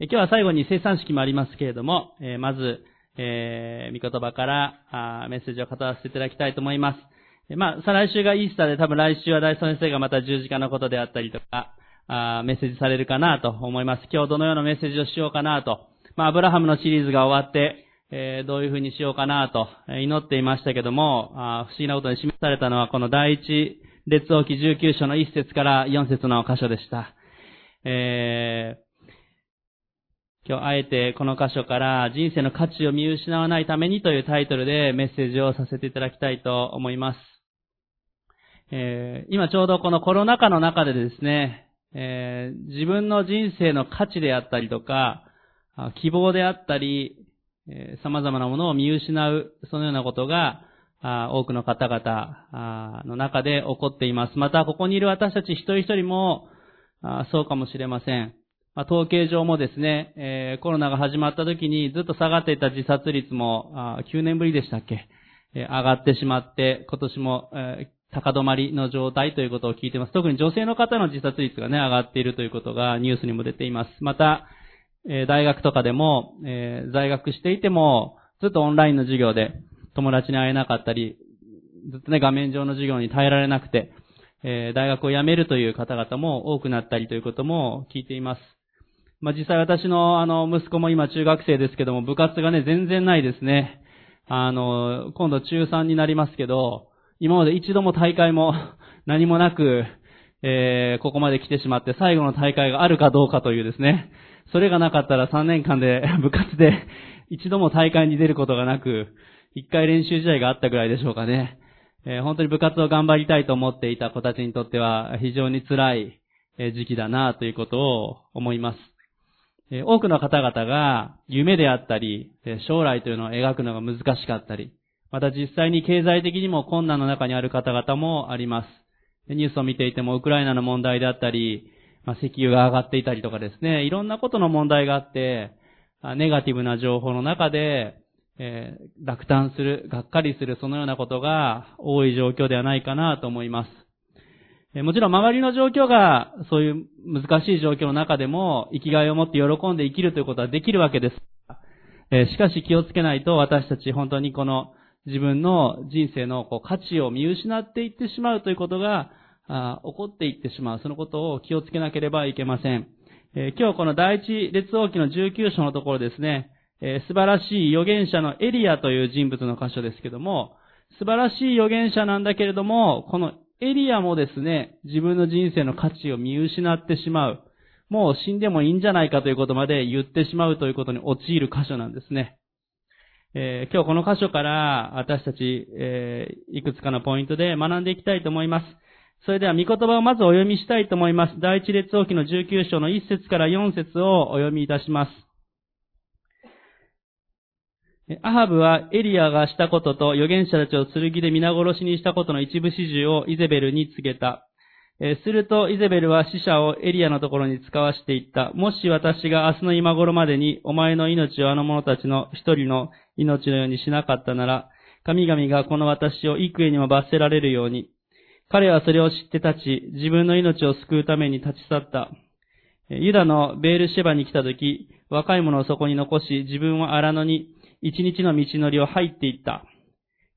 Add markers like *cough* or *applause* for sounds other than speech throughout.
今日は最後に生産式もありますけれども、えまず、えー、御言葉からあメッセージを語らせていただきたいと思います。まあ、再来週がイースターで多分来週は大先生がまた十字架のことであったりとか、あメッセージされるかなと思います。今日どのようなメッセージをしようかなと。まあ、アブラハムのシリーズが終わって、えー、どういうふうにしようかなと祈っていましたけども、あ不思議なことに示されたのはこの第一列王記19章の1節から4節の箇所でした。えー今日あえてこの箇所から人生の価値を見失わないためにというタイトルでメッセージをさせていただきたいと思います。えー、今ちょうどこのコロナ禍の中でですね、えー、自分の人生の価値であったりとか、希望であったり、えー、様々なものを見失う、そのようなことが、多くの方々の中で起こっています。また、ここにいる私たち一人一人も、そうかもしれません。まあ、統計上もですね、えー、コロナが始まった時にずっと下がっていた自殺率も、あ9年ぶりでしたっけ、えー、上がってしまって、今年も、えー、高止まりの状態ということを聞いています。特に女性の方の自殺率がね、上がっているということがニュースにも出ています。また、え、大学とかでも、え、在学していても、ずっとオンラインの授業で友達に会えなかったり、ずっとね、画面上の授業に耐えられなくて、え、大学を辞めるという方々も多くなったりということも聞いています。まあ、実際私のあの、息子も今中学生ですけども、部活がね、全然ないですね。あの、今度中3になりますけど、今まで一度も大会も *laughs* 何もなく、えー、ここまで来てしまって最後の大会があるかどうかというですね、それがなかったら3年間で *laughs* 部活で一度も大会に出ることがなく、一回練習試合があったぐらいでしょうかね。えー、本当に部活を頑張りたいと思っていた子たちにとっては非常に辛い時期だなということを思います。多くの方々が夢であったり、将来というのを描くのが難しかったり、また実際に経済的にも困難の中にある方々もあります。ニュースを見ていてもウクライナの問題であったり、ま、石油が上がっていたりとかですね、いろんなことの問題があって、ネガティブな情報の中で、え、落胆する、がっかりする、そのようなことが多い状況ではないかなと思います。もちろん周りの状況がそういう難しい状況の中でも生きがいを持って喜んで生きるということはできるわけです。しかし気をつけないと私たち本当にこの自分の人生のこう価値を見失っていってしまうということが起こっていってしまう。そのことを気をつけなければいけません。今日この第一列王記の19章のところですね、素晴らしい預言者のエリアという人物の箇所ですけども、素晴らしい預言者なんだけれども、このエリアもですね、自分の人生の価値を見失ってしまう。もう死んでもいいんじゃないかということまで言ってしまうということに陥る箇所なんですね。えー、今日この箇所から私たち、えー、いくつかのポイントで学んでいきたいと思います。それでは、御言葉をまずお読みしたいと思います。第一列王記の19章の1節から4節をお読みいたします。アハブはエリアがしたことと預言者たちを剣で皆殺しにしたことの一部始終をイゼベルに告げた。するとイゼベルは死者をエリアのところに使わしていった。もし私が明日の今頃までにお前の命をあの者たちの一人の命のようにしなかったなら、神々がこの私を幾重にも罰せられるように。彼はそれを知って立ち、自分の命を救うために立ち去った。ユダのベールシェバに来た時、若い者をそこに残し、自分は荒野に一日の道のりを入っていった。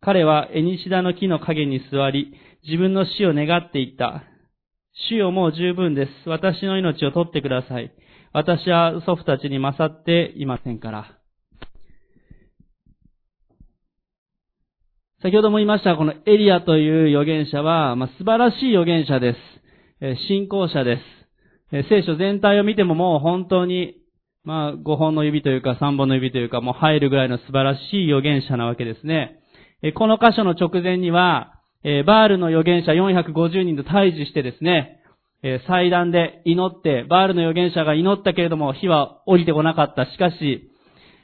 彼はエニシダの木の影に座り、自分の死を願っていった。死よもう十分です。私の命を取ってください。私は祖父たちに勝っていませんから。先ほども言いました、このエリアという預言者は、まあ、素晴らしい預言者です。え信仰者です。え聖書全体を見てももう本当にまあ、5本の指というか3本の指というか、もう入るぐらいの素晴らしい預言者なわけですね。えこの箇所の直前には、えバールの預言者450人と対峙してですね、え祭壇で祈って、バールの預言者が祈ったけれども火は降りてこなかった。しかし、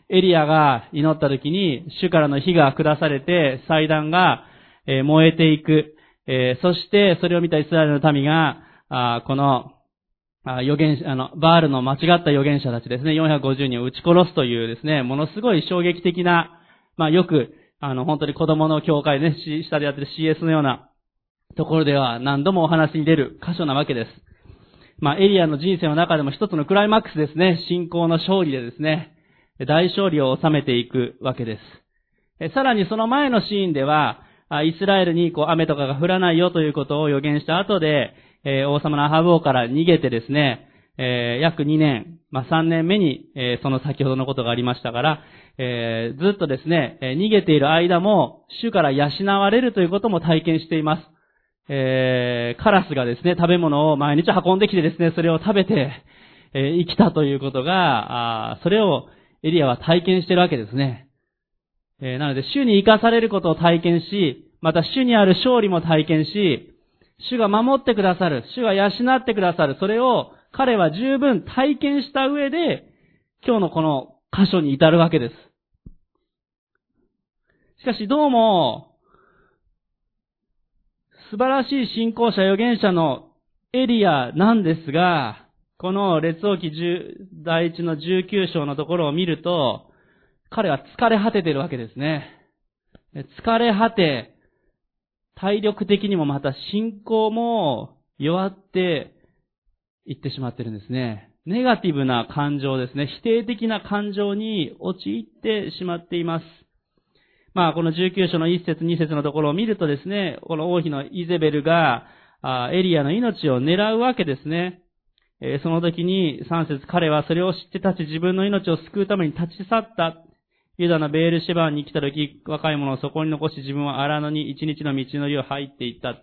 エリアが祈った時に、主からの火が下されて、祭壇が燃えていくえ。そして、それを見たイスラエルの民が、あこの預言、あの、バールの間違った預言者たちですね、450人を撃ち殺すというですね、ものすごい衝撃的な、まあよく、あの、本当に子供の教会ね、下でやってる CS のようなところでは何度もお話に出る箇所なわけです。まあ、エリアの人生の中でも一つのクライマックスですね。信仰の勝利でですね、大勝利を収めていくわけです。さらにその前のシーンでは、イスラエルにこう雨とかが降らないよということを予言した後で、え王様のアハブ王から逃げてですね、え約2年、まあ、3年目に、えその先ほどのことがありましたから、えずっとですね、え逃げている間も、主から養われるということも体験しています。えカラスがですね、食べ物を毎日運んできてですね、それを食べて、え生きたということが、あそれをエリアは体験しているわけですね。えなので、主に生かされることを体験し、また主にある勝利も体験し、主が守ってくださる、主が養ってくださる、それを彼は十分体験した上で、今日のこの箇所に至るわけです。しかしどうも、素晴らしい信仰者、預言者のエリアなんですが、この列王記第一の19章のところを見ると、彼は疲れ果ててるわけですね。疲れ果て、体力的にもまた信仰も弱っていってしまってるんですね。ネガティブな感情ですね。否定的な感情に陥ってしまっています。まあ、この19章の1節2節のところを見るとですね、この王妃のイゼベルが、エリアの命を狙うわけですね。その時に3節彼はそれを知って立ち自分の命を救うために立ち去った。ユダのベールシバーに来た時、若い者をそこに残し自分は荒野に一日の道のりを入っていった。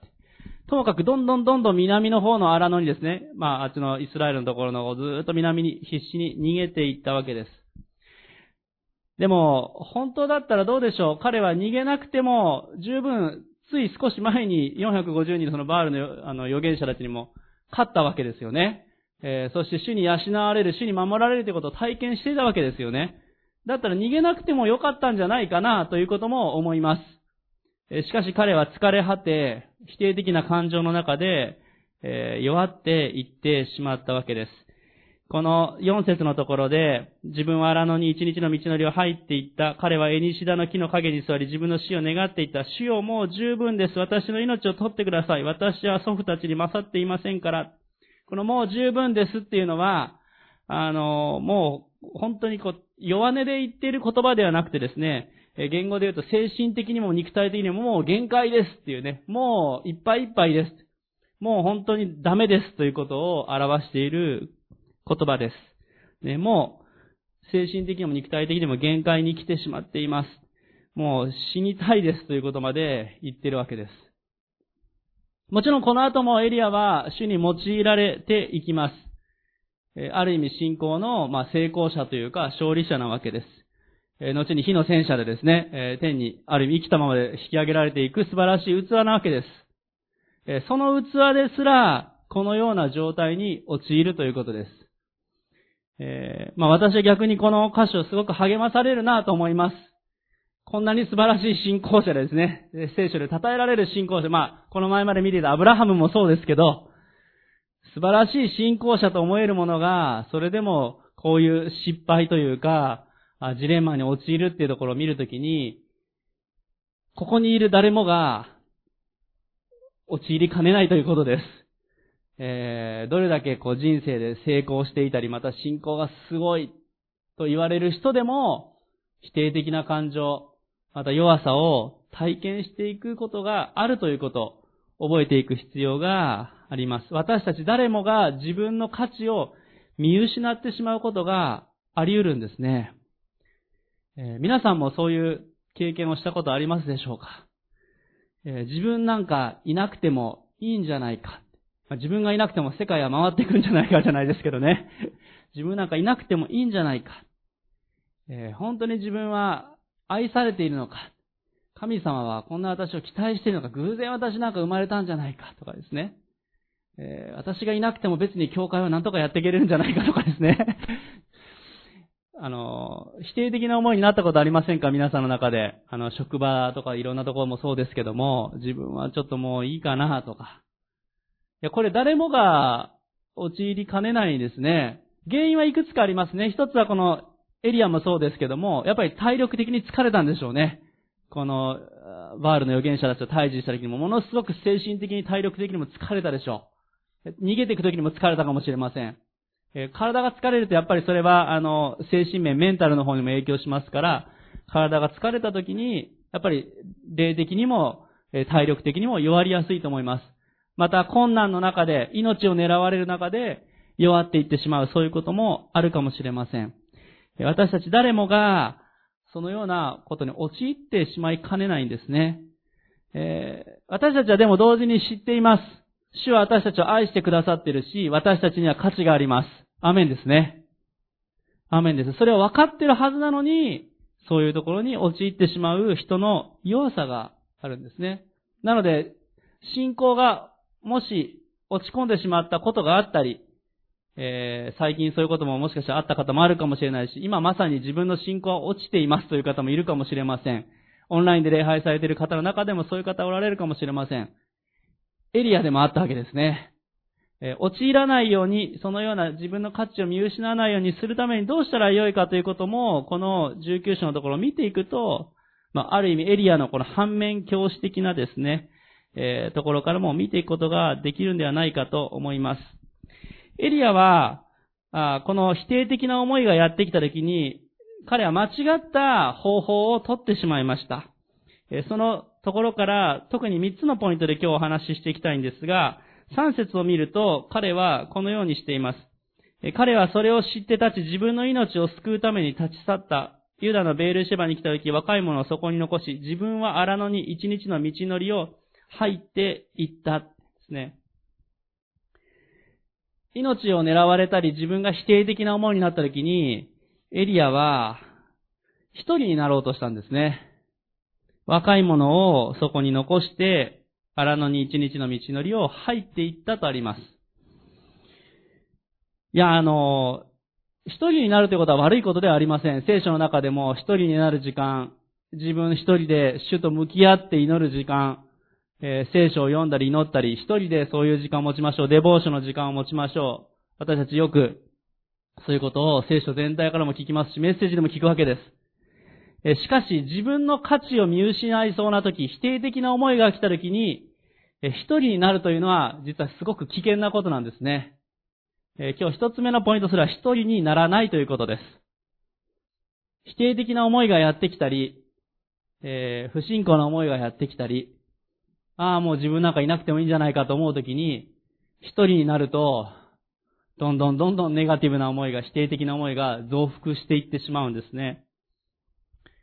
ともかくどんどんどんどん南の方の荒野にですね、まあ、あっちのイスラエルのところのをずっと南に必死に逃げていったわけです。でも、本当だったらどうでしょう？彼は逃げなくても、十分、つい少し前に450人のそのバールのあの預言者たちにも勝ったわけですよね。えー、そして主に養われる、主に守られるということを体験していたわけですよね。だったら逃げなくてもよかったんじゃないかなということも思います。しかし彼は疲れ果て、否定的な感情の中で、え弱っていってしまったわけです。この4節のところで、自分は荒野に一日の道のりを入っていった。彼はエニシダの木の陰に座り自分の死を願っていた。死をもう十分です。私の命を取ってください。私は祖父たちに勝っていませんから。このもう十分ですっていうのは、あの、もう本当にこう、弱音で言っている言葉ではなくてですね、言語で言うと精神的にも肉体的にももう限界ですっていうね、もういっぱいいっぱいです。もう本当にダメですということを表している言葉です。ね、もう精神的にも肉体的にも限界に来てしまっています。もう死にたいですということまで言ってるわけです。もちろんこの後もエリアは主に用いられていきます。えある意味信仰の、ま成功者というか勝利者なわけです。え後に火の戦車でですね、え天にある意味生きたままで引き上げられていく素晴らしい器なわけです。えその器ですら、このような状態に陥るということです。え、まあ私は逆にこの歌詞をすごく励まされるなと思います。こんなに素晴らしい信仰者ですね。聖書で称えられる信仰者。まあ、この前まで見ていたアブラハムもそうですけど、素晴らしい信仰者と思えるものが、それでもこういう失敗というか、ジレンマに陥るっていうところを見るときに、ここにいる誰もが、陥りかねないということです。えー、どれだけこう人生で成功していたり、また信仰がすごいと言われる人でも、否定的な感情、また弱さを体験していくことがあるということ、覚えていく必要があります。私たち誰もが自分の価値を見失ってしまうことがあり得るんですね。えー、皆さんもそういう経験をしたことありますでしょうか、えー、自分なんかいなくてもいいんじゃないか。まあ、自分がいなくても世界は回っていくんじゃないかじゃないですけどね。*laughs* 自分なんかいなくてもいいんじゃないか。えー、本当に自分は愛されているのか。神様はこんな私を期待しているのか、偶然私なんか生まれたんじゃないかとかですね。えー、私がいなくても別に教会は何とかやっていけるんじゃないかとかですね。*laughs* あの、否定的な思いになったことありませんか？皆さんの中で。あの、職場とかいろんなところもそうですけども、自分はちょっともういいかなとか。いや、これ誰もが陥りかねないですね。原因はいくつかありますね。一つはこのエリアもそうですけども、やっぱり体力的に疲れたんでしょうね。この、バールの預言者たちと対峙した時にも、ものすごく精神的に体力的にも疲れたでしょう。逃げていく時にも疲れたかもしれません。え体が疲れるとやっぱりそれは、あの、精神面、メンタルの方にも影響しますから、体が疲れた時に、やっぱり、霊的にも、体力的にも弱りやすいと思います。また、困難の中で、命を狙われる中で、弱っていってしまう、そういうこともあるかもしれません。私たち誰もが、そのようなことに陥ってしまいかねないんですね。えー、私たちはでも同時に知っています。主は私たちを愛してくださっているし、私たちには価値があります。アメンですね。アメンです。それを分かっているはずなのに、そういうところに陥ってしまう人の弱さがあるんですね。なので、信仰がもし落ち込んでしまったことがあったり、えー、最近そういうことももしかしたらあった方もあるかもしれないし、今まさに自分の信仰は落ちていますという方もいるかもしれません。オンラインで礼拝されている方の中でもそういう方おられるかもしれません。エリアでもあったわけですね。え、陥らないように、そのような自分の価値を見失わないようにするためにどうしたらよいかということも、この19章のところを見ていくと、まあ、ある意味エリアのこの反面教師的なですね、えー、ところからも見ていくことができるんではないかと思います。エリアは、あこの否定的な思いがやってきたときに、彼は間違った方法を取ってしまいました。そのところから特に3つのポイントで今日お話ししていきたいんですが、3節を見ると彼はこのようにしています。彼はそれを知って立ち自分の命を救うために立ち去った。ユダのベールシェバに来た時若い者をそこに残し、自分は荒野に一日の道のりを入っていったですね。命を狙われたり自分が否定的な思いになった時に、エリアは一人になろうとしたんですね。若い者をそこに残して、荒野に一日の道のりを入っていったとあります。いや、あの、一人になるということは悪いことではありません。聖書の中でも一人になる時間、自分一人で主と向き合って祈る時間、えー、聖書を読んだり祈ったり、一人でそういう時間を持ちましょう。デボーションの時間を持ちましょう。私たちよく、そういうことを聖書全体からも聞きますし、メッセージでも聞くわけです。しかし、自分の価値を見失いそうな時、否定的な思いが来た時に、一人になるというのは、実はすごく危険なことなんですね。今日一つ目のポイントすら一人にならないということです。否定的な思いがやってきたり、え不信仰な思いがやってきたり、ああ、もう自分なんかいなくてもいいんじゃないかと思うときに、一人になると、どんどんどんどんネガティブな思いが、否定的な思いが増幅していってしまうんですね。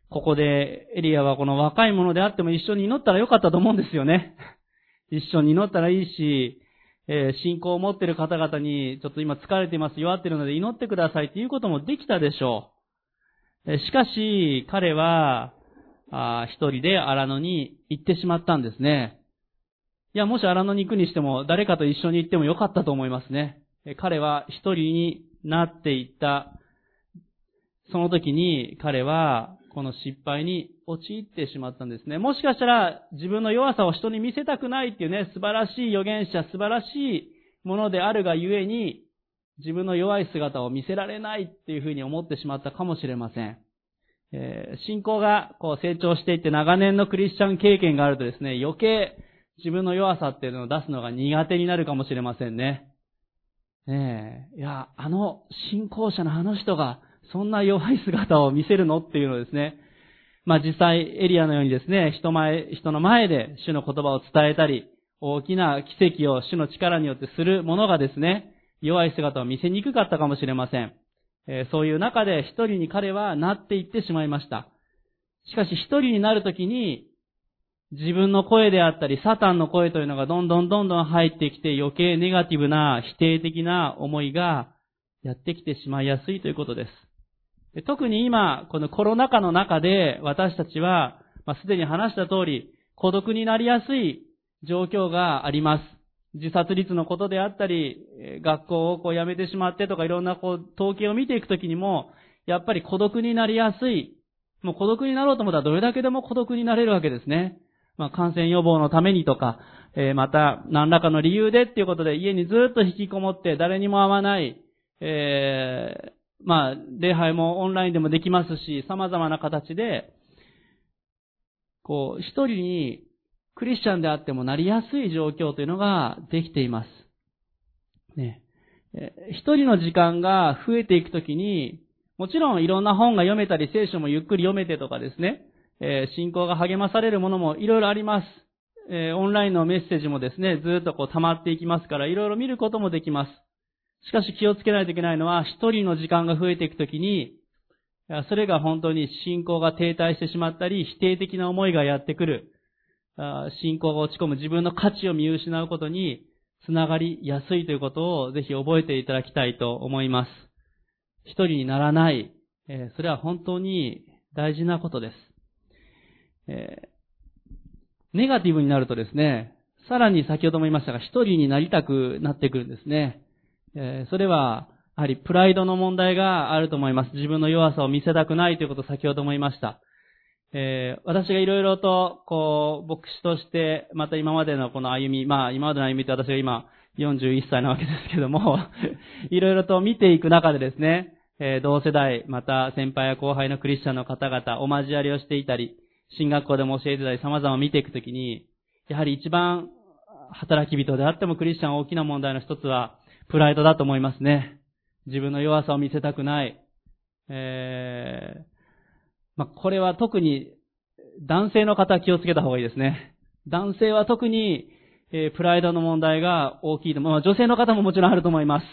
ここでエリアはこの若い者であっても一緒に祈ったらよかったと思うんですよね。*laughs* 一緒に祈ったらいいし、えー、信仰を持っている方々に、ちょっと今疲れています、弱っているので祈ってくださいっていうこともできたでしょう。えしかし、彼は、あ一人で荒野に行ってしまったんですね。いや、もし荒野に行くにしても、誰かと一緒に行ってもよかったと思いますね。彼は一人になっていった。その時に彼はこの失敗に陥ってしまったんですね。もしかしたら自分の弱さを人に見せたくないっていうね、素晴らしい預言者、素晴らしいものであるがゆえに、自分の弱い姿を見せられないっていうふうに思ってしまったかもしれません。えー、信仰がこう成長していって長年のクリスチャン経験があるとですね、余計自分の弱さっていうのを出すのが苦手になるかもしれませんね。ねえ、いや、あの信仰者のあの人が、そんな弱い姿を見せるのっていうのですね、まあ実際エリアのようにですね、人前、人の前で主の言葉を伝えたり、大きな奇跡を主の力によってするものがですね、弱い姿を見せにくかったかもしれません。えー、そういう中で一人に彼はなっていってしまいました。しかし一人になるときに、自分の声であったり、サタンの声というのがどんどんどんどん入ってきて余計ネガティブな否定的な思いがやってきてしまいやすいということです。特に今、このコロナ禍の中で私たちは、まあ、すでに話した通り、孤独になりやすい状況があります。自殺率のことであったり、学校をこう辞めてしまってとかいろんなこう統計を見ていくときにも、やっぱり孤独になりやすい。もう孤独になろうと思ったらどれだけでも孤独になれるわけですね。まあ、感染予防のためにとか、えー、また、何らかの理由でっていうことで家にずっと引きこもって誰にも会わない、え、まあ、礼拝もオンラインでもできますし、様々な形で、こう、一人にクリスチャンであってもなりやすい状況というのができています。ね、一人の時間が増えていくときに、もちろんいろんな本が読めたり、聖書もゆっくり読めてとかですね、えー、信仰が励まされるものもいろいろあります。えー、オンラインのメッセージもですね、ずっとこう溜まっていきますから、いろいろ見ることもできます。しかし気をつけないといけないのは、一人の時間が増えていくときに、それが本当に信仰が停滞してしまったり、否定的な思いがやってくる。信仰が落ち込む自分の価値を見失うことにつながりやすいということをぜひ覚えていただきたいと思います。一人にならない、それは本当に大事なことです。ネガティブになるとですね、さらに先ほども言いましたが、一人になりたくなってくるんですね。えそれは、やはりプライドの問題があると思います。自分の弱さを見せたくないということを先ほども言いました。えー、私がいろいろと、こう、牧師として、また今までのこの歩み、まあ今までの歩みって私が今41歳なわけですけども、いろいろと見ていく中でですね、えー、同世代、また先輩や後輩のクリスチャンの方々、お交わりをしていたり、進学校でも教えてたり様々見ていくときに、やはり一番働き人であってもクリスチャン大きな問題の一つは、プライドだと思いますね。自分の弱さを見せたくない。えー、まあ、これは特に男性の方は気をつけた方がいいですね。男性は特に、えー、プライドの問題が大きいと。まあ、女性の方ももちろんあると思います。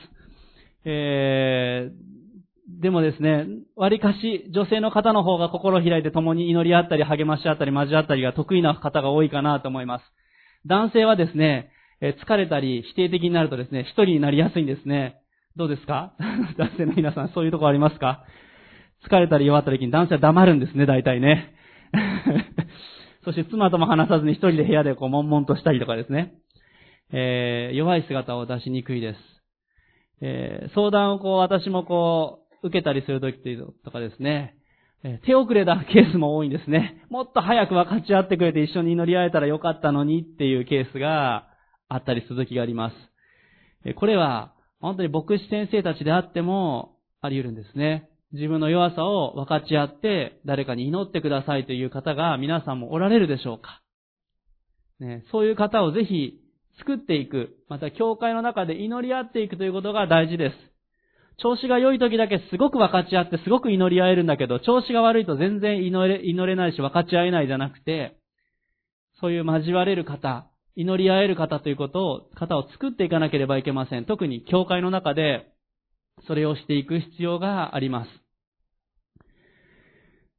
えー、でもですね、割かし女性の方の方が心を開いて共に祈り合ったり励まし合ったり交わったりが得意な方が多いかなと思います。男性はですね、え疲れたり否定的になるとですね、一人になりやすいんですね。どうですか？*laughs* 男性の皆さん、そういうとこありますか？疲れたり弱った時に男性は黙るんですね、大体ね。*laughs* そして妻とも話さずに一人で部屋でこう、悶々としたりとかですね。えー、弱い姿を出しにくいです。えー、相談をこう、私もこう、受けたりするときとかですね、え手遅れだケースも多いんですね。もっと早く分かち合ってくれて一緒に祈り合えたらよかったのにっていうケースがあったりするときがあります。これは本当に牧師先生たちであってもあり得るんですね。自分の弱さを分かち合って誰かに祈ってくださいという方が皆さんもおられるでしょうか。ね、そういう方をぜひ作っていく。また教会の中で祈り合っていくということが大事です。調子が良い時だけすごく分かち合ってすごく祈り合えるんだけど、調子が悪いと全然祈れ祈れないし分かち合えないじゃなくて、そういう交われる方、祈り合える方ということを、方を作っていかなければいけません。特に教会の中で、それをしていく必要があります。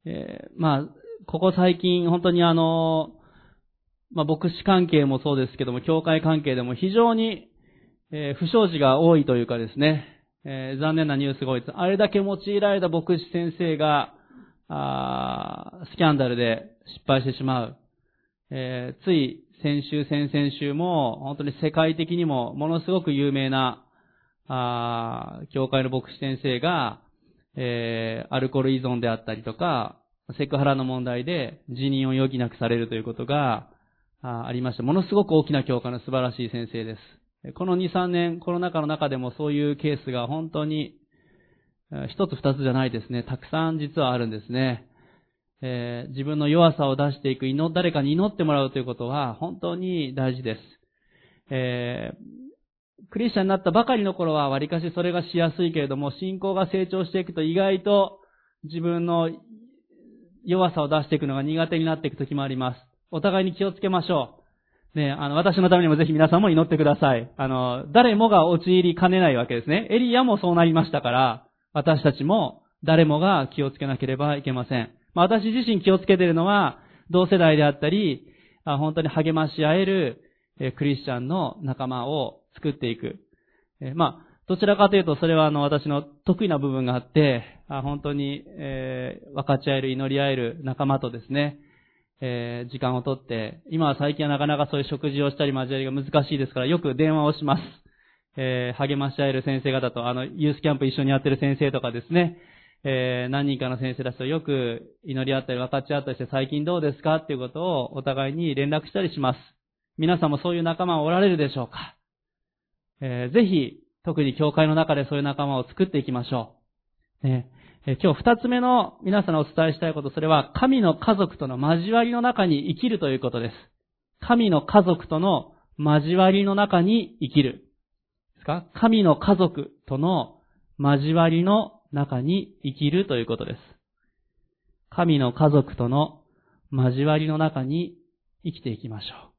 えー、まあ、ここ最近、本当にあの、まあ、牧師関係もそうですけども、教会関係でも非常に、えー、不祥事が多いというかですね、えー、残念なニュースが多いです。あれだけ用いられた牧師先生が、あスキャンダルで失敗してしまう。えー、つい先週、先々週も、本当に世界的にもものすごく有名な、あ教会の牧師先生が、えー、アルコール依存であったりとか、セクハラの問題で辞任を余儀なくされるということがありました。ものすごく大きな教会の素晴らしい先生です。この2、3年、コロナ禍の中でもそういうケースが本当に、一つ二つじゃないですね。たくさん実はあるんですね。えー、自分の弱さを出していく、祈、誰かに祈ってもらうということは本当に大事です。えー、クリスチャンになったばかりの頃は割かしそれがしやすいけれども、信仰が成長していくと意外と自分の弱さを出していくのが苦手になっていく時もあります。お互いに気をつけましょう。ね、あの、私のためにもぜひ皆さんも祈ってください。あの、誰もが陥りかねないわけですね。エリアもそうなりましたから、私たちも誰もが気をつけなければいけません。まあ、私自身気をつけているのは、同世代であったり、本当に励まし合えるクリスチャンの仲間を作っていく。まあ、どちらかというと、それはあの、私の得意な部分があって、本当に、え、分かち合える、祈り合える仲間とですね、え、時間をとって、今は最近はなかなかそういう食事をしたり交わりが難しいですから、よく電話をします。え、励まし合える先生方と、あの、ユースキャンプ一緒にやってる先生とかですね、えー、何人かの先生たちとよく祈り合ったり分かち合ったりして最近どうですかっていうことをお互いに連絡したりします。皆さんもそういう仲間おられるでしょうか、えー、ぜひ、特に教会の中でそういう仲間を作っていきましょう。ねえ今日二つ目の皆さんにお伝えしたいこと、それは神の家族との交わりの中に生きるということです。神の家族との交わりの中に生きる。ですか？神の家族との交わりの中に生きるということです。神の家族との交わりの中に生きていきましょ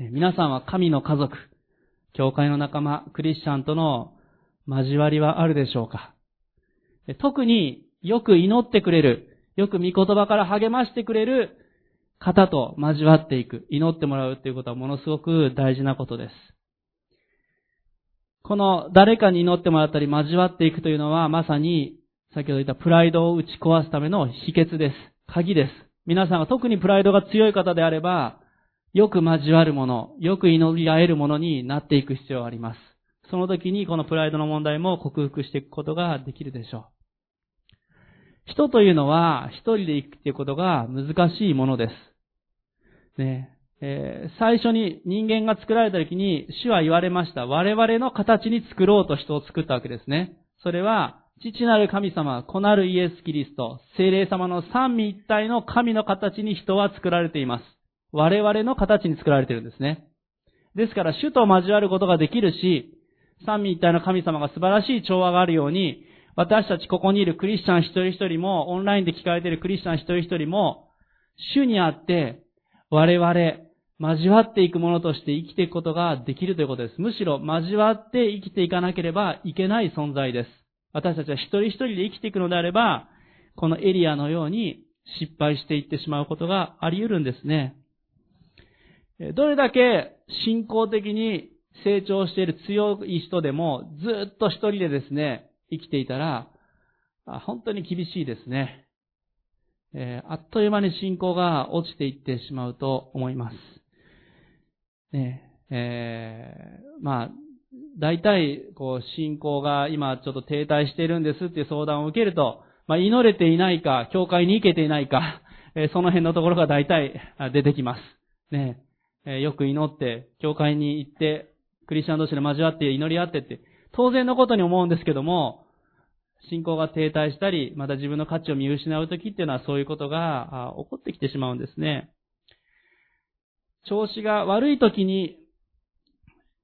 う。皆さんは神の家族、教会の仲間、クリスチャンとの交わりはあるでしょうか？特によく祈ってくれる、よく御言葉から励ましてくれる方と交わっていく、祈ってもらうということはものすごく大事なことです。この誰かに祈ってもらったり交わっていくというのはまさに先ほど言ったプライドを打ち壊すための秘訣です。鍵です。皆さんが特にプライドが強い方であれば、よく交わるもの、よく祈り合えるものになっていく必要があります。その時にこのプライドの問題も克服していくことができるでしょう。人というのは一人で生きていくことが難しいものです。ねえー、最初に人間が作られた時に主は言われました。我々の形に作ろうと人を作ったわけですね。それは、父なる神様、子なるイエス・キリスト、精霊様の三位一体の神の形に人は作られています。我々の形に作られているんですね。ですから、主と交わることができるし、三位一体の神様が素晴らしい調和があるように、私たちここにいるクリスチャン一人一人も、オンラインで聞かれているクリスチャン一人一人も、主にあって、我々、交わっていくものとして生きていくことができるということです。むしろ交わって生きていかなければいけない存在です。私たちは一人一人で生きていくのであれば、このエリアのように失敗していってしまうことがあり得るんですね。どれだけ信仰的に成長している強い人でも、ずっと一人でですね、生きていたら、本当に厳しいですね。え、あっという間に信仰が落ちていってしまうと思います。ねえー、まあ、大体、こう、信仰が今ちょっと停滞してるんですっていう相談を受けると、まあ、祈れていないか、教会に行けていないか、*laughs* えー、その辺のところが大体出てきます。ねえー、よく祈って、教会に行って、クリスチャン同士で交わって祈り合ってって、当然のことに思うんですけども、信仰が停滞したり、また自分の価値を見失うときっていうのはそういうことが起こってきてしまうんですね。調子が悪いときに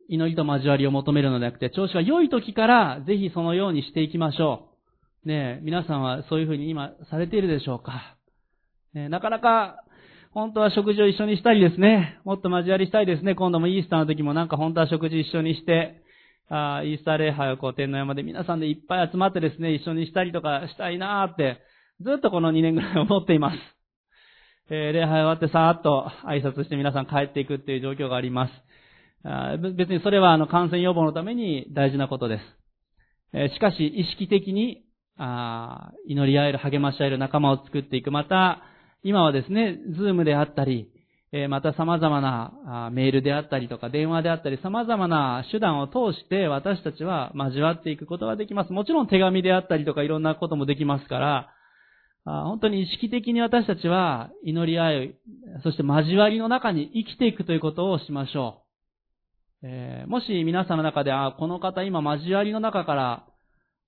祈りと交わりを求めるのではなくて、調子が良いときからぜひそのようにしていきましょう。ねえ皆さんはそういうふうに今されているでしょうか。ね、なかなか本当は食事を一緒にしたりですね、もっと交わりしたいですね。今度もイースターの時もなんか本当は食事一緒にして、あイースター礼拝をこう天皇山で皆さんでいっぱい集まってですね、一緒にしたりとかしたいなーって、ずっとこの2年ぐらい思っています。えー、礼拝終わってさーっと挨拶して皆さん帰っていくっていう状況があります。あ別にそれはあの感染予防のために大事なことです。えー、しかし意識的にあ祈り合える、励まし合える仲間を作っていく。また、今はですね、ズームであったり、また様々なメールであったりとか電話であったり様々な手段を通して私たちは交わっていくことができます。もちろん手紙であったりとかいろんなこともできますから、本当に意識的に私たちは祈り合い、そして交わりの中に生きていくということをしましょう。えー、もし皆さんの中で、あ、この方今交わりの中から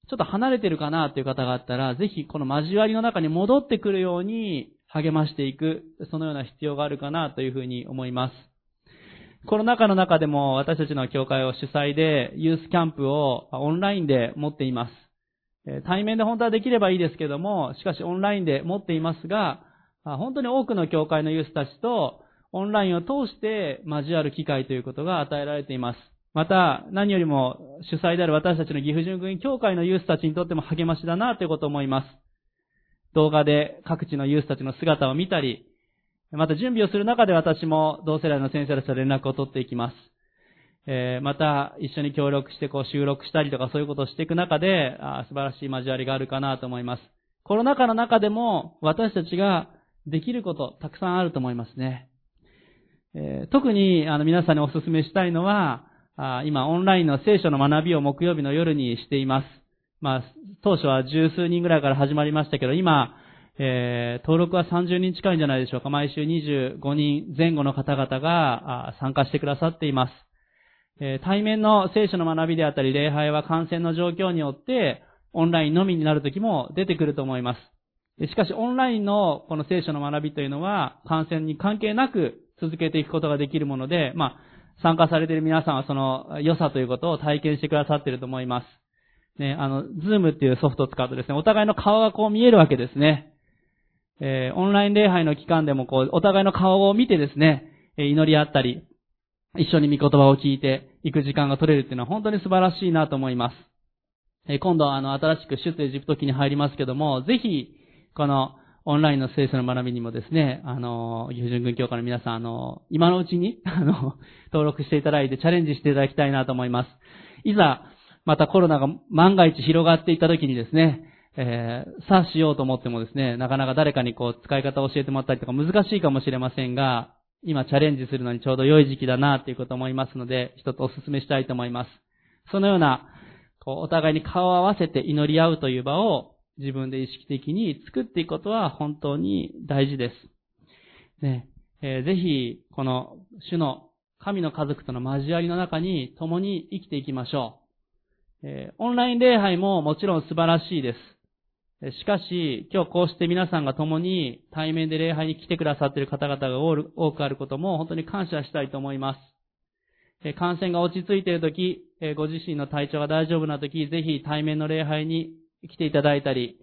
ちょっと離れてるかなという方があったら、ぜひこの交わりの中に戻ってくるように励ましていく、そのような必要があるかなというふうに思います。コロナ禍の中でも私たちの教会を主催でユースキャンプをオンラインで持っています。対面で本当はできればいいですけども、しかしオンラインで持っていますが、本当に多くの教会のユースたちとオンラインを通して交わる機会ということが与えられています。また、何よりも主催である私たちの岐阜純軍教会のユースたちにとっても励ましだなということを思います。動画で各地のユースたちの姿を見たり、また準備をする中で私も同世代の先生たちと連絡を取っていきます。えー、また一緒に協力してこう収録したりとかそういうことをしていく中であ素晴らしい交わりがあるかなと思います。コロナ禍の中でも私たちができることたくさんあると思いますね。えー、特にあの皆さんにお勧めしたいのはあ今オンラインの聖書の学びを木曜日の夜にしています。まあ、当初は十数人ぐらいから始まりましたけど、今、えー、登録は30人近いんじゃないでしょうか。毎週25人前後の方々が参加してくださっています。え、対面の聖書の学びであったり、礼拝は感染の状況によって、オンラインのみになる時も出てくると思います。しかし、オンラインのこの聖書の学びというのは、感染に関係なく続けていくことができるもので、まあ、参加されている皆さんはその良さということを体験してくださっていると思います。ね、あの、ズームっていうソフトを使うとですね、お互いの顔がこう見えるわけですね。えー、オンライン礼拝の期間でもこう、お互いの顔を見てですね、祈り合ったり、一緒に御言葉を聞いていく時間が取れるっていうのは本当に素晴らしいなと思います。え、今度はあの、新しく出エジプト期に入りますけども、ぜひ、この、オンラインの聖書の学びにもですね、あの、岐阜純軍教会の皆さん、あの、今のうちに、*laughs* あの、登録していただいてチャレンジしていただきたいなと思います。いざ、またコロナが万が一広がっていった時にですね、えー、さあしようと思ってもですね、なかなか誰かにこう使い方を教えてもらったりとか難しいかもしれませんが、今チャレンジするのにちょうど良い時期だなということを思いますので、一つお勧めしたいと思います。そのような、こう、お互いに顔を合わせて祈り合うという場を自分で意識的に作っていくことは本当に大事です。ね、えー、ぜひ、この主の神の家族との交わりの中に共に生きていきましょう。えー、オンライン礼拝ももちろん素晴らしいです。しかし、今日こうして皆さんが共に対面で礼拝に来てくださっている方々が多くあることも本当に感謝したいと思います。感染が落ち着いているとき、ご自身の体調が大丈夫なとき、ぜひ対面の礼拝に来ていただいたり、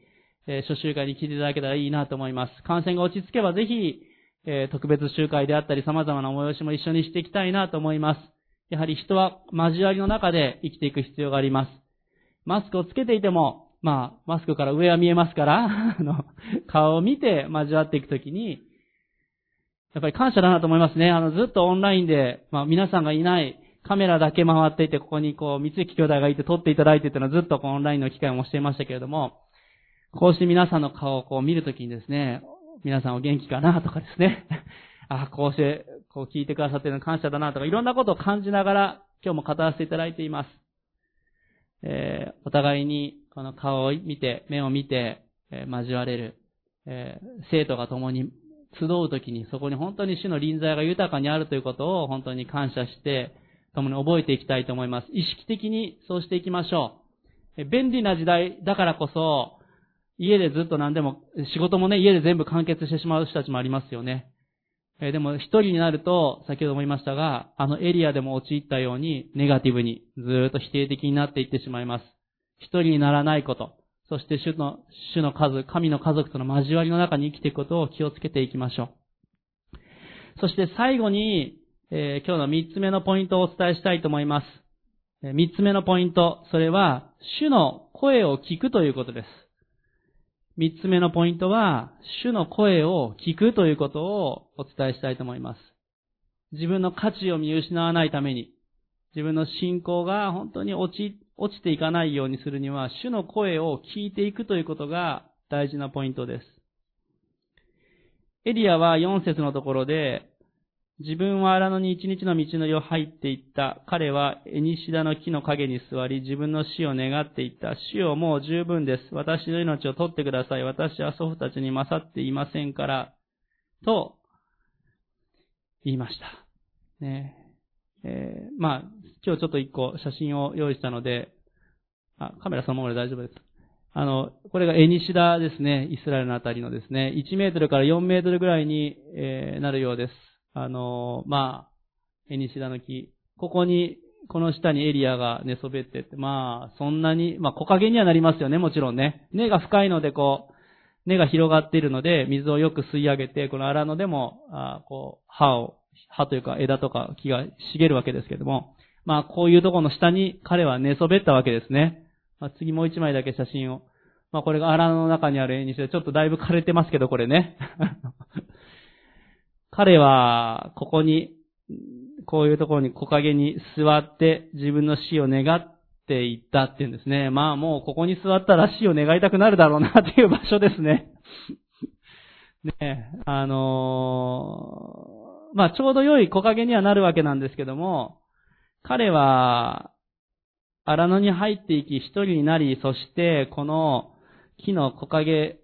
初集会に来ていただけたらいいなと思います。感染が落ち着けばぜひ、特別集会であったり様々な催しも一緒にしていきたいなと思います。やはり人は交わりの中で生きていく必要があります。マスクをつけていても、まあ、マスクから上は見えますから、*laughs* あの、顔を見て交わっていくときに、やっぱり感謝だなと思いますね。あの、ずっとオンラインで、まあ皆さんがいない、カメラだけ回っていて、ここにこう、三幸兄弟がいて撮っていただいてっていうのはずっとこうオンラインの機会もしていましたけれども、こうして皆さんの顔をこう見るときにですね、皆さんお元気かなとかですね、*laughs* あ、こうして、こう聞いてくださっているの感謝だなとか、いろんなことを感じながら、今日も語らせていただいています。えー、お互いに、この顔を見て、目を見て、え、交われる、え、生徒が共に集うときに、そこに本当に主の臨在が豊かにあるということを本当に感謝して、共に覚えていきたいと思います。意識的にそうしていきましょうえ。便利な時代だからこそ、家でずっと何でも、仕事もね、家で全部完結してしまう人たちもありますよね。えでも一人になると、先ほども言いましたが、あのエリアでも陥ったように、ネガティブに、ずっと否定的になっていってしまいます。一人にならないこと、そして主の、主の数、神の家族との交わりの中に生きていくことを気をつけていきましょう。そして最後に、えー、今日の三つ目のポイントをお伝えしたいと思います。三つ目のポイント、それは、主の声を聞くということです。三つ目のポイントは、主の声を聞くということをお伝えしたいと思います。自分の価値を見失わないために、自分の信仰が本当に落ち、落ちていかないようにするには、主の声を聞いていくということが大事なポイントです。エリアは4節のところで、自分は荒野に一日の道のりを入っていった。彼はエニシダの木の陰に座り、自分の死を願っていった。死をもう十分です。私の命を取ってください。私は祖父たちに勝っていませんから。と、言いました。ねえー、まあ、今日ちょっと一個写真を用意したので、あ、カメラそのままで大丈夫です。あの、これがエニシダですね。イスラエルのあたりのですね。1メートルから4メートルぐらいに、えー、なるようです。あの、まあ、エニシダの木。ここに、この下にエリアが寝そべってて、まあ、そんなに、まあ、木陰にはなりますよね、もちろんね。根が深いので、こう、根が広がっているので、水をよく吸い上げて、この荒野でも、あこう、葉を、葉というか枝とか木が茂るわけですけども、まあ、こういうところの下に彼は寝そべったわけですね。まあ、次もう一枚だけ写真を。まあ、これが荒野の中にある絵にして、ちょっとだいぶ枯れてますけど、これね。*laughs* 彼は、ここに、こういうところに木陰に座って自分の死を願っていったっていうんですね。まあもうここに座ったら死を願いたくなるだろうなっていう場所ですね。*laughs* ねあのー、まあちょうど良い木陰にはなるわけなんですけども、彼は、荒野に入っていき一人になり、そしてこの木の木陰、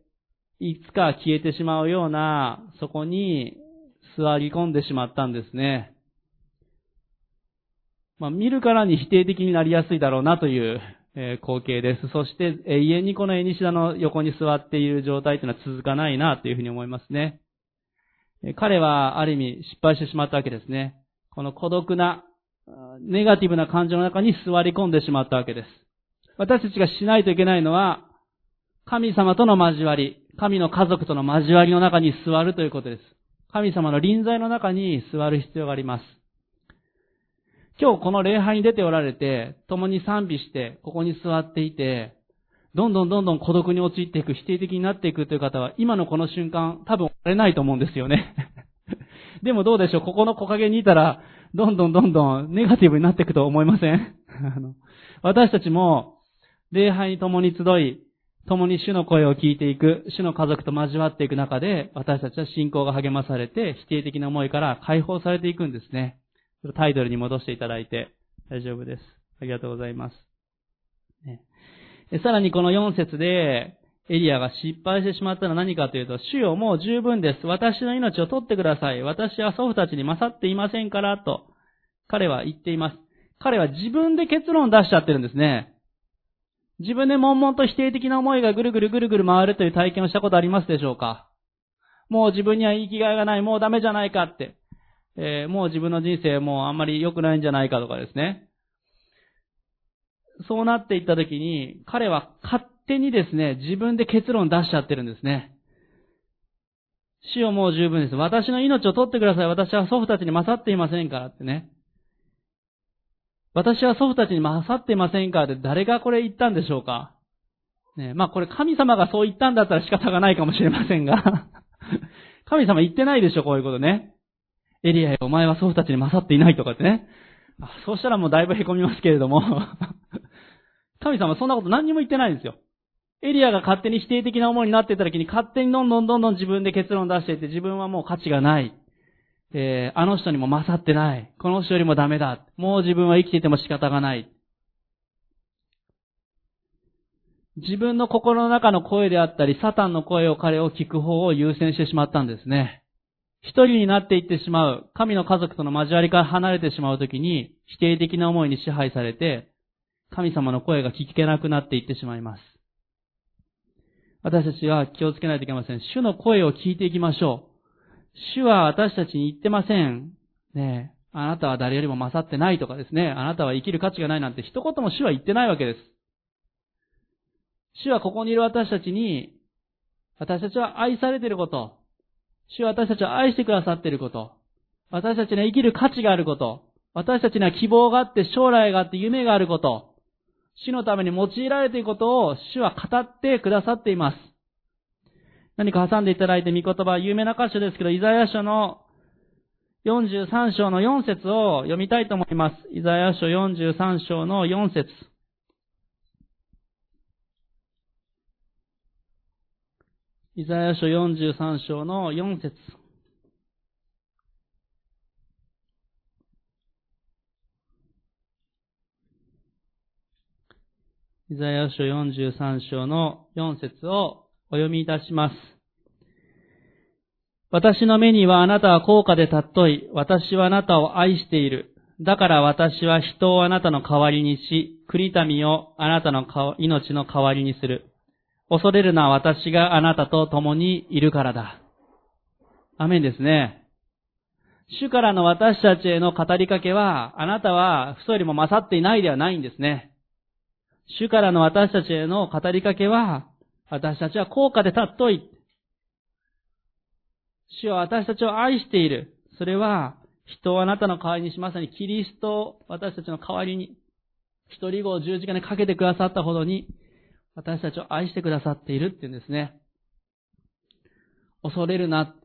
いつか消えてしまうような、そこに座り込んでしまったんですね。まあ、見るからに否定的になりやすいだろうなという、え光景です。そして永遠にこのエニシダの横に座っている状態というのは続かないなというふうに思いますね。彼はある意味失敗してしまったわけですね。この孤独なネガティブな感情の中に座り込んでしまったわけです。私たちがしないといけないのは、神様との交わり、神の家族との交わりの中に座るということです。神様の臨在の中に座る必要があります。今日この礼拝に出ておられて、共に賛美して、ここに座っていて、どんどんどんどん孤独に陥っていく、否定的になっていくという方は、今のこの瞬間、多分、あれないと思うんですよね。*laughs* でもどうでしょう、ここの木陰にいたら、どんどんどんどんネガティブになっていくと思いません？*laughs* 私たちも、礼拝に共に集い、共に主の声を聞いていく、主の家族と交わっていく中で、私たちは信仰が励まされて、否定的な思いから解放されていくんですね。タイトルに戻していただいて大丈夫です。ありがとうございます。ね、さらにこの4節で、エリアが失敗してしまったのは何かというと、主よもう十分です。私の命を取ってください。私は祖父たちに勝っていませんから、と、彼は言っています。彼は自分で結論を出しちゃってるんですね。自分で悶々と否定的な思いがぐるぐるぐるぐる回るという体験をしたことありますでしょうかもう自分には生きがいがない、もうダメじゃないかって。えー、もう自分の人生もうあんまり良くないんじゃないかとかですね。そうなっていった時に、彼は勝手にですね、自分で結論出しちゃってるんですね。死をもう十分です。私の命を取ってください。私は祖父たちに勝っていませんからってね。私は祖父たちに勝っていませんからって誰がこれ言ったんでしょうかね、まあこれ神様がそう言ったんだったら仕方がないかもしれませんが *laughs* 神様言ってないでしょ、こういうことね。エリアよ、お前は祖父たちに勝っていないとかってね。そうしたらもうだいぶ凹みますけれども *laughs* 神様そんなこと何にも言ってないんですよ。エリアが勝手に否定的な思いになっていた時に勝手にどんどんどんどん自分で結論出していって自分はもう価値がない。えー、あの人にも勝ってない。この人よりもダメだ。もう自分は生きてても仕方がない。自分の心の中の声であったり、サタンの声を彼を聞く方を優先してしまったんですね。一人になっていってしまう、神の家族との交わりから離れてしまうときに、否定的な思いに支配されて、神様の声が聞けなくなっていってしまいます。私たちは気をつけないといけません。主の声を聞いていきましょう。主は私たちに言ってません。ねえ、あなたは誰よりも勝ってないとかですね、あなたは生きる価値がないなんて一言も主は言ってないわけです。主はここにいる私たちに、私たちは愛されていること、主は私たちを愛してくださっていること、私たちには生きる価値があること、私たちには希望があって将来があって夢があること、主のために用いられていることを主は語ってくださっています。何か挟んでいただいて御言葉、有名な箇所ですけど、イザヤ書の43章の4節を読みたいと思います。イザヤ書43章の4節イザヤ書43章の4節イザヤ書43章の4節をお読みいたします。私の目にはあなたは高価で尊い。私はあなたを愛している。だから私は人をあなたの代わりにし、国民をあなたの命の代わりにする。恐れるのは私があなたと共にいるからだ。アメンですね。主からの私たちへの語りかけは、あなたは父祖よりも勝っていないではないんですね。主からの私たちへの語りかけは、私たちは高価で尊い。主は私たちを愛している。それは、人をあなたの代わりにしまさにキリストを私たちの代わりに、一人子を十字架にかけてくださったほどに、私たちを愛してくださっているって言うんですね。恐れるな。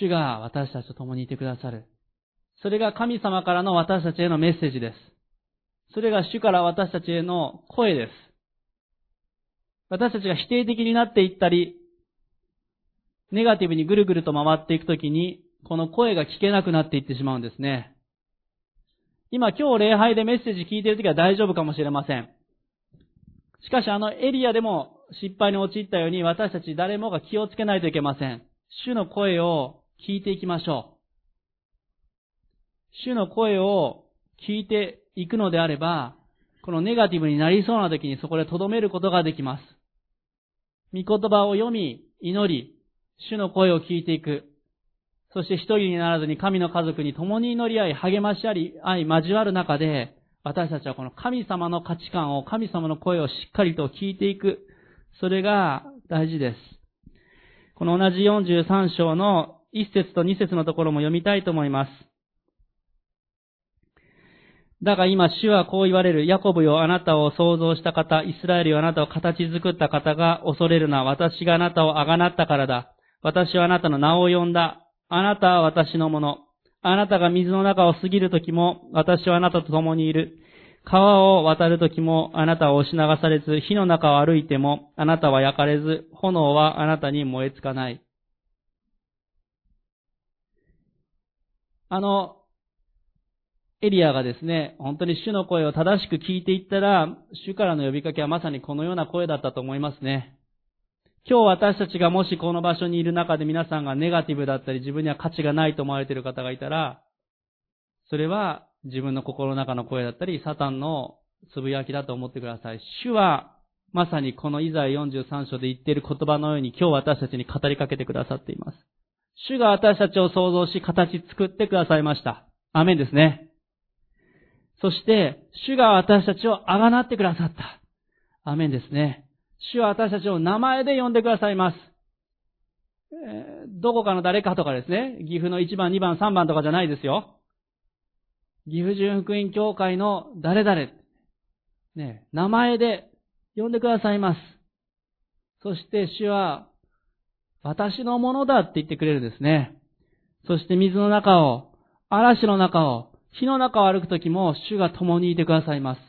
主が私たちと共にいてくださる。それが神様からの私たちへのメッセージです。それが主から私たちへの声です。私たちが否定的になっていったり、ネガティブにぐるぐると回っていくときに、この声が聞けなくなっていってしまうんですね。今今日礼拝でメッセージ聞いているときは大丈夫かもしれません。しかしあのエリアでも失敗に陥ったように私たち誰もが気をつけないといけません。主の声を聞いていきましょう。主の声を聞いていくのであれば、このネガティブになりそうな時にそこで留めることができます。御言葉を読み、祈り、主の声を聞いていく。そして一人にならずに神の家族に共に祈り合い、励まし合い、愛、交わる中で、私たちはこの神様の価値観を、神様の声をしっかりと聞いていく。それが大事です。この同じ43章の1節と2節のところも読みたいと思います。だが今、主はこう言われる。ヤコブよ、あなたを創造した方、イスラエルよ、あなたを形作った方が恐れるな。私があなたをあがなったからだ。私はあなたの名を呼んだ。あなたは私のもの。あなたが水の中を過ぎるときも、私はあなたと共にいる。川を渡るときも、あなたは押し流されず、火の中を歩いても、あなたは焼かれず、炎はあなたに燃えつかない。あの、エリアがですね、本当に主の声を正しく聞いていったら、主からの呼びかけはまさにこのような声だったと思いますね。今日私たちがもしこの場所にいる中で皆さんがネガティブだったり自分には価値がないと思われている方がいたら、それは自分の心の中の声だったり、サタンのつぶやきだと思ってください。主はまさにこのイザヤ43章で言っている言葉のように今日私たちに語りかけてくださっています。主が私たちを創造し形作ってくださいました。アメンですね。そして、主が私たちをあがなってくださった。アメンですね。主は私たちを名前で呼んでくださいます。えー、どこかの誰かとかですね、岐阜の1番、2番、3番とかじゃないですよ。岐阜純福音教会の誰々、ね、名前で呼んでくださいます。そして主は、私のものだって言ってくれるんですね。そして水の中を、嵐の中を、火の中を歩くときも主が共にいてくださいます。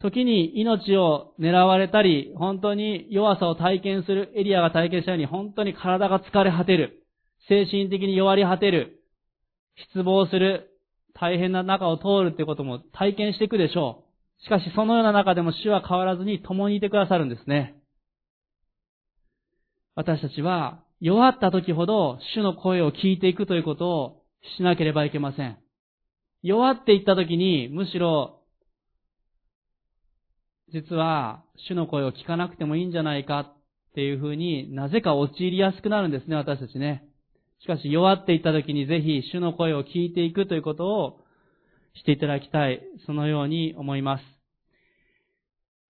時に命を狙われたり、本当に弱さを体験するエリアが体験したように、本当に体が疲れ果てる。精神的に弱り果てる。失望する。大変な中を通るってことも体験していくでしょう。しかしそのような中でも主は変わらずに共にいてくださるんですね。私たちは弱った時ほど主の声を聞いていくということをしなければいけません。弱っていった時に、むしろ、実は、主の声を聞かなくてもいいんじゃないかっていうふうになぜか陥りやすくなるんですね、私たちね。しかし、弱っていった時にぜひ、主の声を聞いていくということをしていただきたい。そのように思います。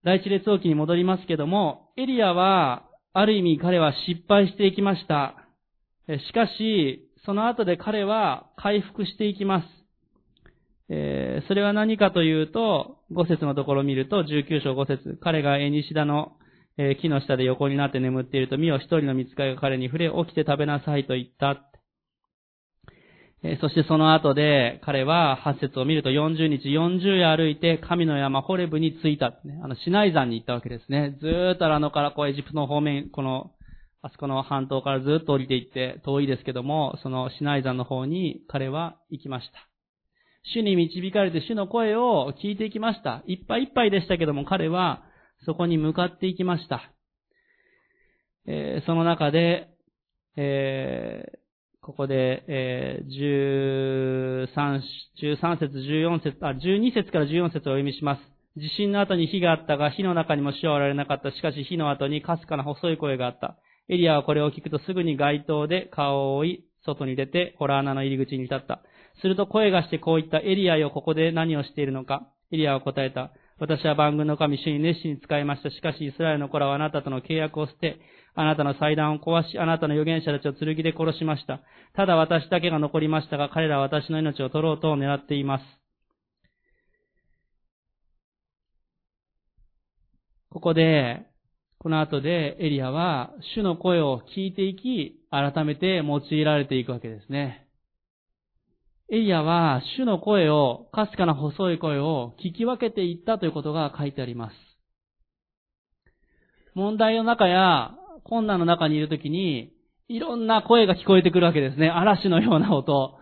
第一列王記に戻りますけども、エリアは、ある意味彼は失敗していきました。しかし、その後で彼は回復していきます。えー、それは何かというと、5節のところを見ると、19章5節彼がエニシダの、えー、木の下で横になって眠っていると、見よ一人の見つかりが彼に触れ、起きて食べなさいと言った。えー、そしてその後で、彼は8節を見ると40日40夜歩いて神の山ホレブに着いた、ね。あの、シナイ山に行ったわけですね。ずーっとあのからこうエジプトの方面、このあそこの半島からずっと降りていって遠いですけども、そのシナイ山の方に彼は行きました。主に導かれて主の声を聞いていきました。いっぱいいっぱいでしたけども彼はそこに向かっていきました。えー、その中で、えー、ここで、えー、13、13節、14節、あ、12節から14節をお読みします。地震の後に火があったが、火の中にも死はおられなかった。しかし火の後にかすかな細い声があった。エリアはこれを聞くとすぐに街灯で顔を覆い、外に出て、ホラー穴の入り口に立った。すると声がしてこう言った、エリアよ、ここで何をしているのか。エリアは答えた。私は万軍の神、主に熱心に使いました。しかし、イスラエルの子らはあなたとの契約を捨て、あなたの祭壇を壊し、あなたの預言者たちを剣で殺しました。ただ私だけが残りましたが、彼らは私の命を取ろうと狙っています。ここで、この後でエリアは主の声を聞いていき、改めて用いられていくわけですね。エリアは主の声を、かすかな細い声を聞き分けていったということが書いてあります。問題の中や困難の中にいるときに、いろんな声が聞こえてくるわけですね。嵐のような音、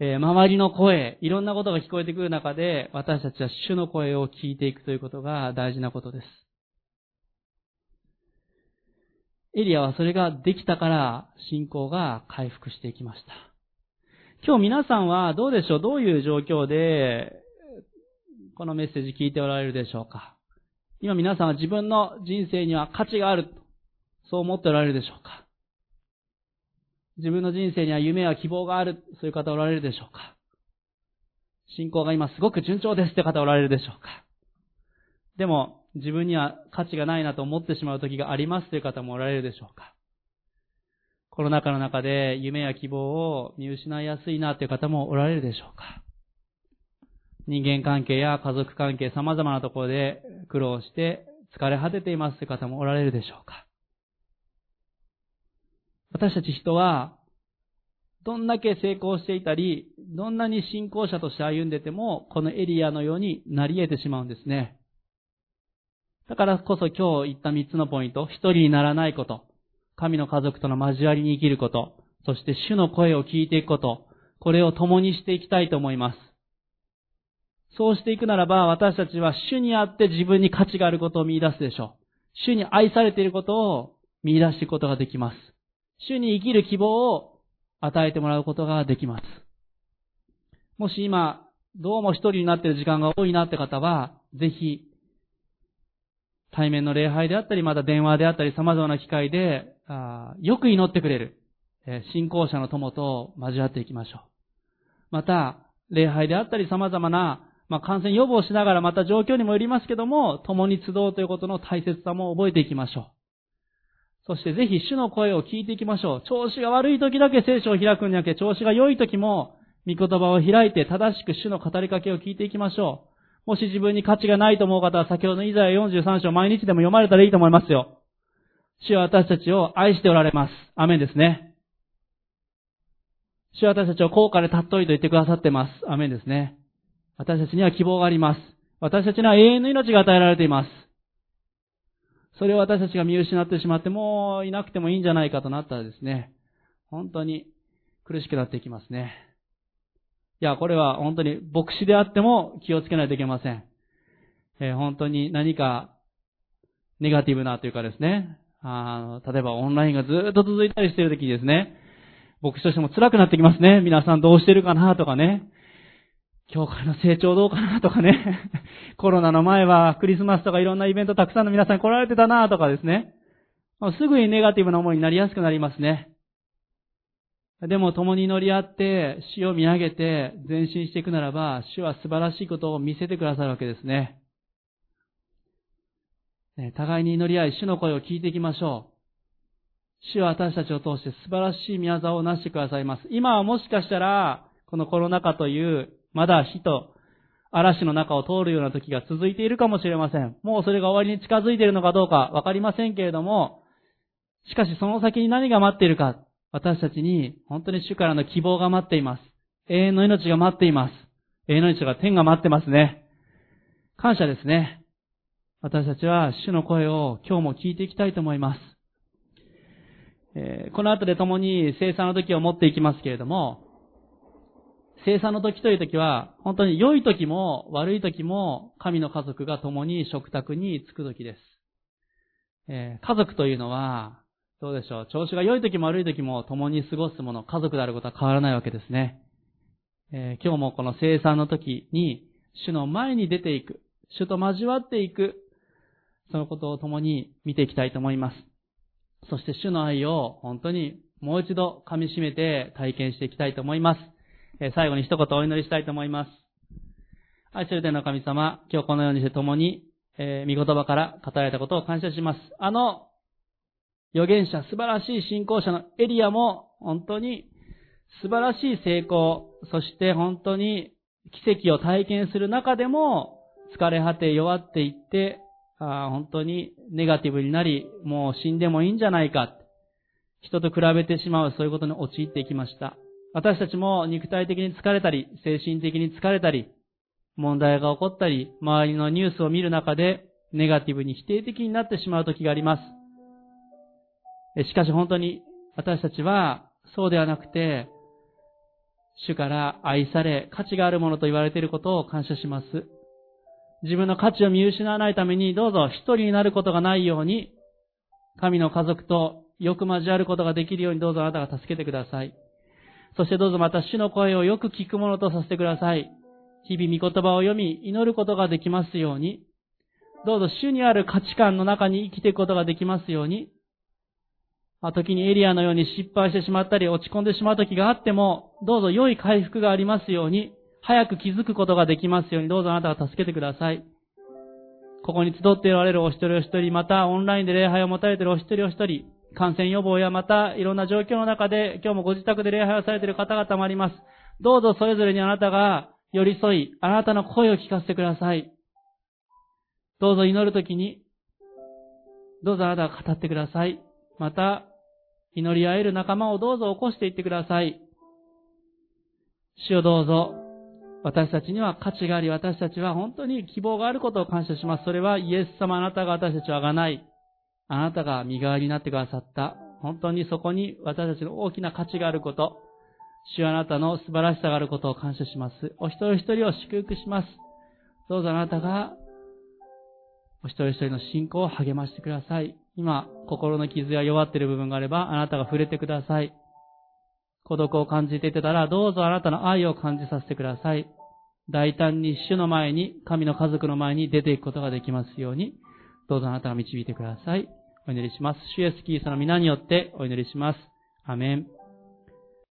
えー、周りの声、いろんなことが聞こえてくる中で、私たちは主の声を聞いていくということが大事なことです。エリアはそれができたから信仰が回復していきました。今日皆さんはどうでしょう？どういう状況でこのメッセージ聞いておられるでしょうか？今皆さんは自分の人生には価値がある。そう思っておられるでしょうか？自分の人生には夢や希望がある、そういう方おられるでしょうか？信仰が今すごく順調ですって方おられるでしょうか？でも、自分には価値がないなと思ってしまう時がありますという方もおられるでしょうか？コロナ禍の中で夢や希望を見失いやすいなという方もおられるでしょうか？人間関係や家族関係様々なところで苦労して疲れ果てていますという方もおられるでしょうか？私たち人は、どんだけ成功していたり、どんなに信仰者として歩んでても、このエリアのようになり得てしまうんですね。だからこそ今日言った三つのポイント、一人にならないこと、神の家族との交わりに生きること、そして主の声を聞いていくこと、これを共にしていきたいと思います。そうしていくならば、私たちは主にあって自分に価値があることを見出すでしょう。主に愛されていることを見出していくことができます。主に生きる希望を与えてもらうことができます。もし今、どうも一人になっている時間が多いなって方は、ぜひ、対面の礼拝であったり、また電話であったり、様々な機会で、よく祈ってくれる、信仰者の友と交わっていきましょう。また、礼拝であったり様々な、まあ、感染予防しながらまた状況にもよりますけども、共に集うということの大切さも覚えていきましょう。そしてぜひ主の声を聞いていきましょう。調子が悪い時だけ聖書を開くんじゃなくて、調子が良い時も、御言葉を開いて正しく主の語りかけを聞いていきましょう。もし自分に価値がないと思う方は先ほどのイザヤ43章毎日でも読まれたらいいと思いますよ。主は私たちを愛しておられます。アメンですね。主は私たちを高価で尊いと言ってくださってます。アメンですね。私たちには希望があります。私たちには永遠の命が与えられています。それを私たちが見失ってしまって、もういなくてもいいんじゃないかとなったらですね、本当に苦しくなっていきますね。いや、これは本当に牧師であっても気をつけないといけません。えー、本当に何かネガティブなというかですね、あの、例えばオンラインがずっと続いたりしている時にですね、牧師としても辛くなってきますね。皆さんどうしてるかなとかね。教会の成長どうかなとかね。*laughs* コロナの前はクリスマスとかいろんなイベントたくさんの皆さん来られてたなとかですね。すぐにネガティブな思いになりやすくなりますね。でも共に乗り合って死を見上げて前進していくならば、主は素晴らしいことを見せてくださるわけですね。互いに祈り合い、主の声を聞いていきましょう。主は私たちを通して素晴らしい宮沢をなしてくださいます。今はもしかしたら、このコロナ禍というまだ火と嵐の中を通るような時が続いているかもしれません。もうそれが終わりに近づいているのかどうかわかりませんけれども、しかしその先に何が待っているか、私たちに本当に主からの希望が待っています。永遠の命が待っています。永遠の命が天が待ってますね。感謝ですね。私たちは主の声を今日も聞いていきたいと思います。えー、この後で共に生産の時を持っていきますけれども、生産の時という時は、本当に良い時も悪い時も神の家族が共に食卓に着く時です。えー、家族というのは、どうでしょう。調子が良い時も悪い時も共に過ごすもの、家族であることは変わらないわけですね。えー、今日もこの生産の時に、主の前に出ていく、主と交わっていく、そのことを共に見ていきたいと思います。そして主の愛を本当にもう一度噛み締めて体験していきたいと思います。最後に一言お祈りしたいと思います。愛する天の神様、今日このようにして共に、えー、御言葉から語られたことを感謝します。あの、預言者、素晴らしい信仰者のエリアも、本当に素晴らしい成功、そして本当に奇跡を体験する中でも、疲れ果て弱っていって、あ本当にネガティブになり、もう死んでもいいんじゃないか。人と比べてしまう、そういうことに陥っていきました。私たちも肉体的に疲れたり、精神的に疲れたり、問題が起こったり、周りのニュースを見る中で、ネガティブに否定的になってしまう時があります。しかし本当に私たちはそうではなくて、主から愛され、価値があるものと言われていることを感謝します。自分の価値を見失わないために、どうぞ一人になることがないように、神の家族とよく交わることができるようにどうぞあなたが助けてください。そしてどうぞまた主の声をよく聞くものとさせてください。日々御言葉を読み、祈ることができますように、どうぞ主にある価値観の中に生きていくことができますように、時にエリアのように失敗してしまったり落ち込んでしまう時があっても、どうぞ良い回復がありますように、早く気づくことができますように、どうぞあなたが助けてください。ここに集っておられるお一人お一人、またオンラインで礼拝を持たれているお一人お一人、感染予防やまたいろんな状況の中で、今日もご自宅で礼拝をされている方々もあります。どうぞそれぞれにあなたが寄り添い、あなたの声を聞かせてください。どうぞ祈るときに、どうぞあなたが語ってください。また、祈り合える仲間をどうぞ起こしていってください。主をどうぞ、私たちには価値があり、私たちは本当に希望があることを感謝します。それはイエス様あなたが私たちをあがない。あなたが身代わりになってくださった。本当にそこに私たちの大きな価値があること。主あなたの素晴らしさがあることを感謝します。お一人一人を祝福します。どうぞあなたが、お一人一人の信仰を励ましてください。今、心の傷や弱っている部分があれば、あなたが触れてください。孤独を感じていてたら、どうぞあなたの愛を感じさせてください。大胆に主の前に、神の家族の前に出ていくことができますように、どうぞあなたが導いてください。お祈りします。主イエスキースの皆によってお祈りします。アメン。